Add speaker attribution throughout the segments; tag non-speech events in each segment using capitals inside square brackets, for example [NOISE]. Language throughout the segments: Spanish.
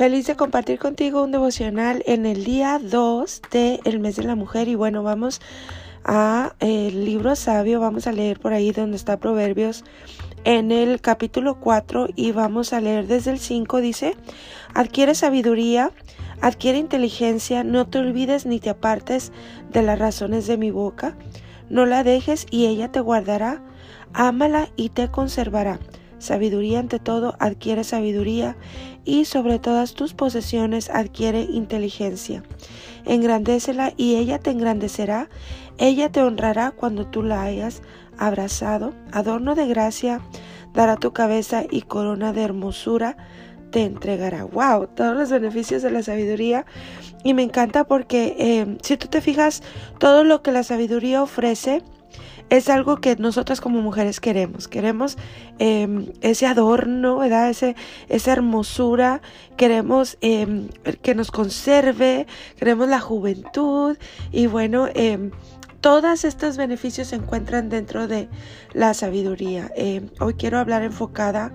Speaker 1: Feliz de compartir contigo un devocional en el día 2 del mes de la mujer. Y bueno, vamos a el libro sabio, vamos a leer por ahí donde está Proverbios en el capítulo 4 y vamos a leer desde el 5 dice, adquiere sabiduría, adquiere inteligencia, no te olvides ni te apartes de las razones de mi boca, no la dejes y ella te guardará, ámala y te conservará Sabiduría ante todo adquiere sabiduría y sobre todas tus posesiones adquiere inteligencia. Engrandécela y ella te engrandecerá. Ella te honrará cuando tú la hayas abrazado. Adorno de gracia dará tu cabeza y corona de hermosura te entregará. ¡Wow! Todos los beneficios de la sabiduría. Y me encanta porque eh, si tú te fijas, todo lo que la sabiduría ofrece, es algo que nosotras como mujeres queremos. Queremos em, ese adorno, ¿verdad? Ese, esa hermosura. Queremos em, que nos conserve. Queremos la juventud. Y bueno, eh, todos estos beneficios se encuentran dentro de la sabiduría. hoy quiero hablar enfocada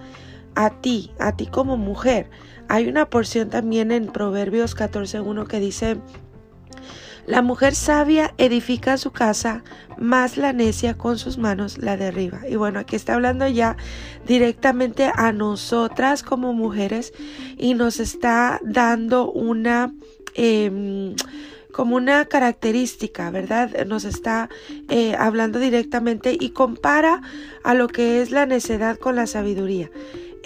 Speaker 1: a ti, a ti como mujer. Hay una porción también en Proverbios 14.1 que dice, la mujer sabia edifica su casa, más la necia con sus manos la derriba. Y bueno, aquí está hablando ya directamente a nosotras como mujeres y nos está dando una... Em, como una característica, ¿verdad? Nos está eh, hablando directamente y compara a lo que es la necedad con la sabiduría.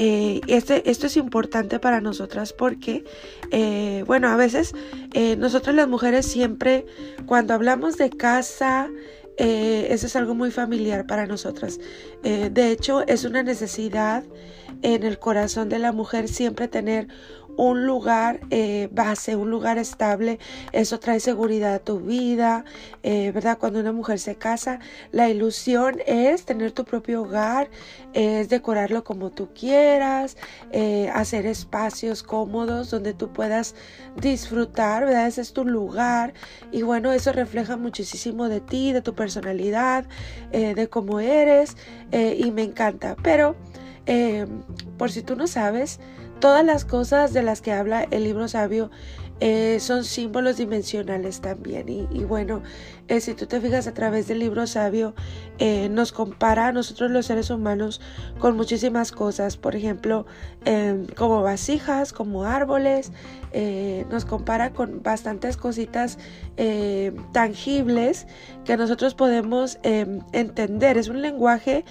Speaker 1: Eh, este, esto es importante para nosotras porque, eh, bueno, a veces eh, nosotras las mujeres siempre, cuando hablamos de casa, eso es algo muy familiar para nosotras. de hecho, es una necesidad en el corazón de la mujer siempre tener un lugar eh, base, un lugar estable. Eso trae seguridad a tu vida, eh, ¿verdad? Cuando una mujer se casa, la ilusión es tener tu propio hogar, es decorarlo como tú quieras, eh, hacer espacios cómodos donde tú puedas disfrutar, ¿verdad? Ese es tu lugar y bueno, eso refleja muchísimo de ti, de tu personalidad, de cómo eres y me encanta. Pero por si tú no sabes, Todas las cosas de las que habla el libro sabio eh, son símbolos dimensionales también. Y, bueno, eh, si tú te fijas a través del libro sabio, eh, nos compara a nosotros los seres humanos con muchísimas cosas. Por ejemplo, em, como vasijas, como árboles. nos compara con bastantes cositas tangibles que nosotros podemos em, entender. Es un lenguaje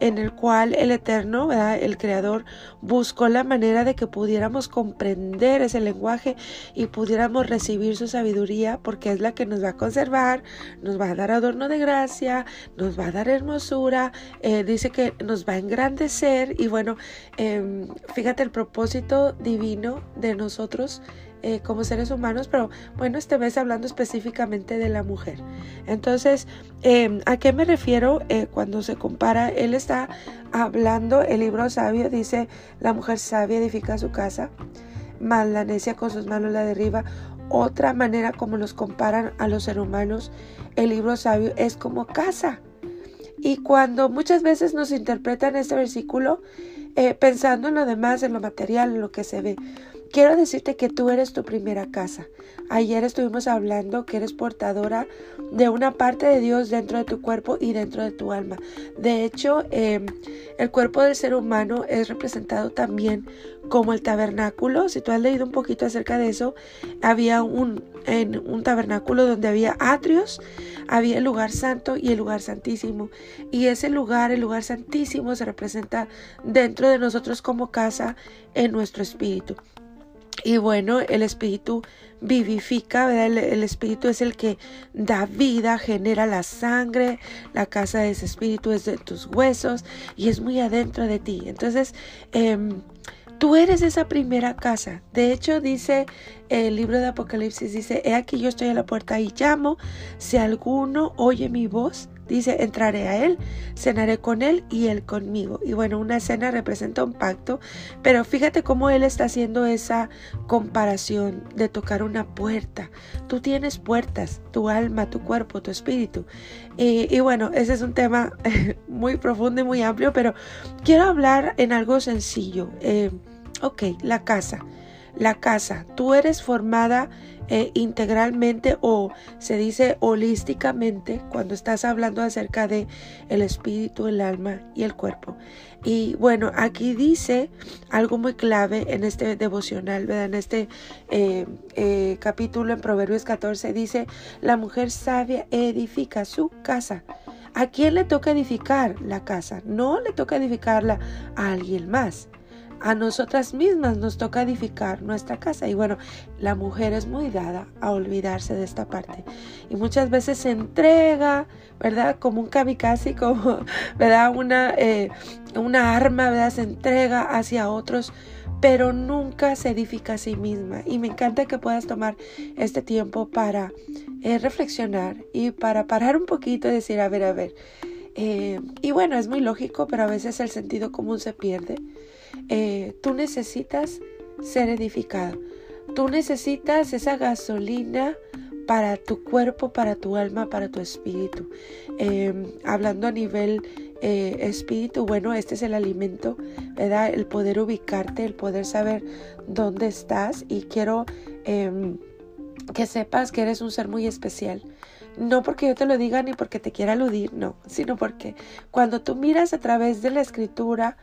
Speaker 1: en el cual el Eterno, el Creador, buscó la manera de que pudiéramos comprender ese lenguaje y pudiéramos recibir su sabiduría porque es la que nos va a conservar, nos va a dar adorno de gracia, nos va a dar hermosura, eh, dice que nos va a engrandecer. Y bueno, em, fíjate el propósito divino de nosotros eh, como seres humanos, pero bueno, este mes hablando específicamente de la mujer. Entonces, em, ¿a qué me refiero eh, cuando se compara? Él está hablando, el libro sabio dice, la mujer sabia edifica su casa, la necia con sus manos la derriba. Otra manera como nos comparan a los seres humanos, el libro sabio es como casa. Y cuando muchas veces nos interpretan este versículo, eh, pensando en lo demás, en lo material, en lo que se ve. Quiero decirte que tú eres tu primera casa. Ayer estuvimos hablando que eres portadora de una parte de Dios dentro de tu cuerpo y dentro de tu alma. De hecho, em, el cuerpo del ser humano es representado también como el tabernáculo. Si tú has leído un poquito acerca de eso, había un, en un tabernáculo donde había atrios, había el lugar santo y el lugar santísimo. Y ese lugar, el lugar santísimo, se representa dentro de nosotros como casa en nuestro espíritu. Y bueno, el espíritu vivifica, El, el, espíritu es el que da vida, genera la sangre, la casa de ese espíritu es de tus huesos y es muy adentro de ti. Entonces, em, tú eres esa primera casa. De hecho, dice el libro de Apocalipsis, dice, he aquí yo estoy a la puerta y llamo, si alguno oye mi voz Dice, entraré a él, cenaré con él y él conmigo. Y bueno, una cena representa un pacto, pero fíjate cómo él está haciendo esa comparación de tocar una puerta. Tú tienes puertas, tu alma, tu cuerpo, tu espíritu. Y, bueno, ese es un tema [LAUGHS] muy profundo y muy amplio, pero quiero hablar en algo sencillo. Eh, ok, la casa. La casa. Tú eres formada eh, integralmente o se dice holísticamente cuando estás hablando acerca de el espíritu, el alma y el cuerpo. Y bueno, aquí dice algo muy clave en este devocional, ¿verdad? En este eh, eh, capítulo en Proverbios 14 dice, la mujer sabia edifica su casa. ¿A quién le toca edificar la casa? No le toca edificarla a alguien más a nosotras mismas nos toca edificar nuestra casa. Y bueno, la mujer es muy dada a olvidarse de esta parte. Y muchas veces se entrega, ¿verdad? Como un kamikaze, [LAUGHS] como, ¿verdad? Una, eh, una arma, ¿verdad? Se entrega hacia otros pero nunca se edifica a sí misma. Y me encanta que puedas tomar este tiempo para eh, reflexionar y para parar un poquito y decir, a ver, a ver. Eh, y bueno, es muy lógico, pero a veces el sentido común se pierde. Eh, tú necesitas ser edificado. Tú necesitas esa gasolina para tu cuerpo, para tu alma, para tu espíritu. Em, hablando a nivel eh, espíritu, bueno, este es el alimento, ¿verdad? El poder ubicarte, el poder saber dónde estás y quiero em, que sepas que eres un ser muy especial. No porque yo te lo diga ni porque te quiera aludir, no, sino porque cuando tú miras a través de la escritura,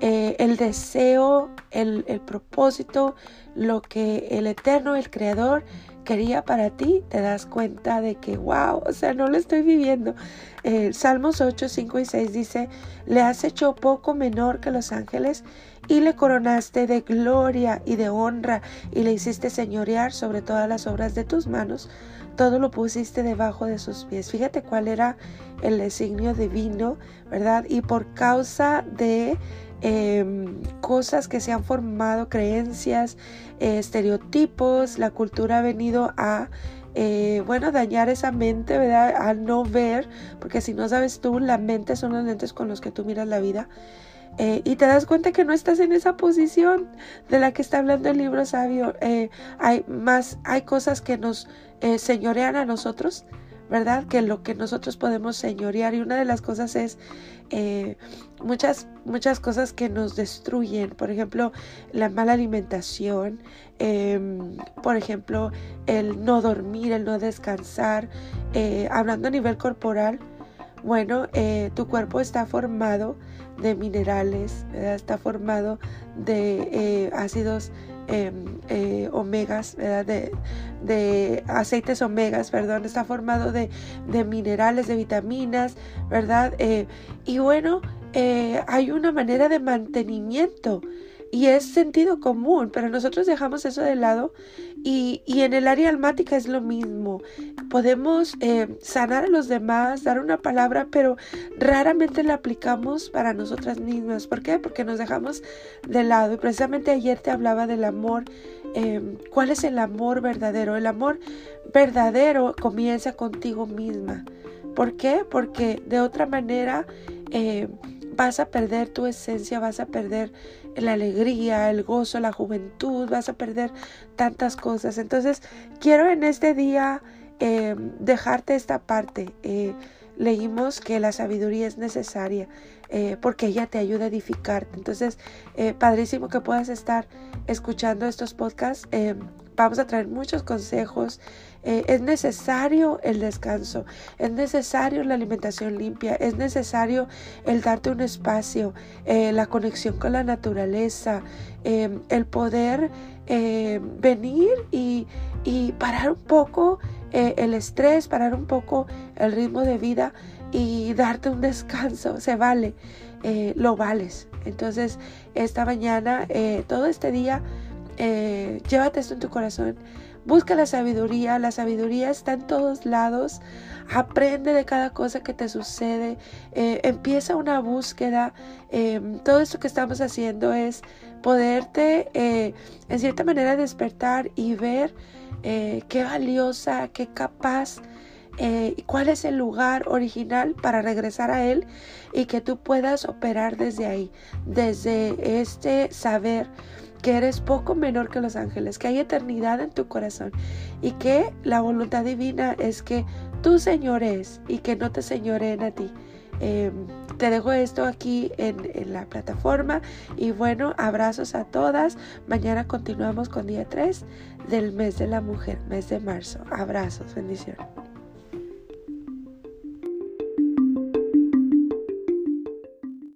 Speaker 1: eh, el deseo, el, propósito, lo que el Eterno, el Creador, quería para ti, te das cuenta de que, wow, o sea, no lo estoy viviendo. Eh, Salmos 8, 5 y 6 dice, le has hecho poco menor que los ángeles y le coronaste de gloria y de honra y le hiciste señorear sobre todas las obras de tus manos. Todo lo pusiste debajo de sus pies. Fíjate cuál era el designio divino, ¿verdad? Y por causa de Em, cosas que se han formado, creencias, eh, estereotipos, la cultura ha venido a, eh, bueno, dañar esa mente, ¿verdad? A no ver, porque si no sabes tú, la mente son los lentes con los que tú miras la vida. Eh, y te das cuenta que no estás en esa posición de la que está hablando el libro sabio. hay más, hay cosas que nos señorean a nosotros, ¿verdad? Que lo que nosotros podemos señorear. Y una de las cosas es eh, muchas, muchas cosas que nos destruyen. Por ejemplo, la mala alimentación. Em, por ejemplo, el no dormir, el no descansar. Eh, hablando a nivel corporal, bueno, eh, tu cuerpo está formado de minerales, está formado de ácidos Em, eh, omegas, De, aceites omegas, perdón, está formado de, minerales, de vitaminas, ¿verdad? Eh, y bueno, eh, hay una manera de mantenimiento y es sentido común, pero nosotros dejamos eso de lado y, en el área almática es lo mismo. Podemos eh, sanar a los demás, dar una palabra, pero raramente la aplicamos para nosotras mismas. ¿Por qué? Porque nos dejamos de lado. Y precisamente ayer te hablaba del amor. Em, ¿Cuál es el amor verdadero? El amor verdadero comienza contigo misma. ¿Por qué? Porque de otra manera eh, vas a perder tu esencia, vas a perder la alegría, el gozo, la juventud, vas a perder tantas cosas. Entonces, quiero en este día eh, dejarte esta parte. Eh, leímos que la sabiduría es necesaria eh, porque ella te ayuda a edificarte. Entonces, padrísimo que puedas estar escuchando estos podcasts. Vamos a traer muchos consejos. es necesario el descanso, es necesario la alimentación limpia, es necesario el darte un espacio, la conexión con la naturaleza, el poder venir y, y parar un poco eh, el estrés, parar un poco el ritmo de vida y darte un descanso. Se vale, eh, lo vales. Entonces, esta mañana, eh, todo este día, llévate esto en tu corazón. Busca la sabiduría, la sabiduría está en todos lados. Aprende de cada cosa que te sucede. empieza una búsqueda. todo esto que estamos haciendo es poderte, en cierta manera, despertar y ver eh, qué valiosa, qué capaz, eh, cuál es el lugar original para regresar a Él y que tú puedas operar desde ahí, desde este saber que eres poco menor que los ángeles, que hay eternidad en tu corazón y que la voluntad divina es que tú señores y que no te señoreen a ti. Em, te dejo esto aquí en, en, la plataforma y bueno, abrazos a todas. Mañana continuamos con día 3 del mes de la mujer, mes de marzo. Abrazos, bendiciones.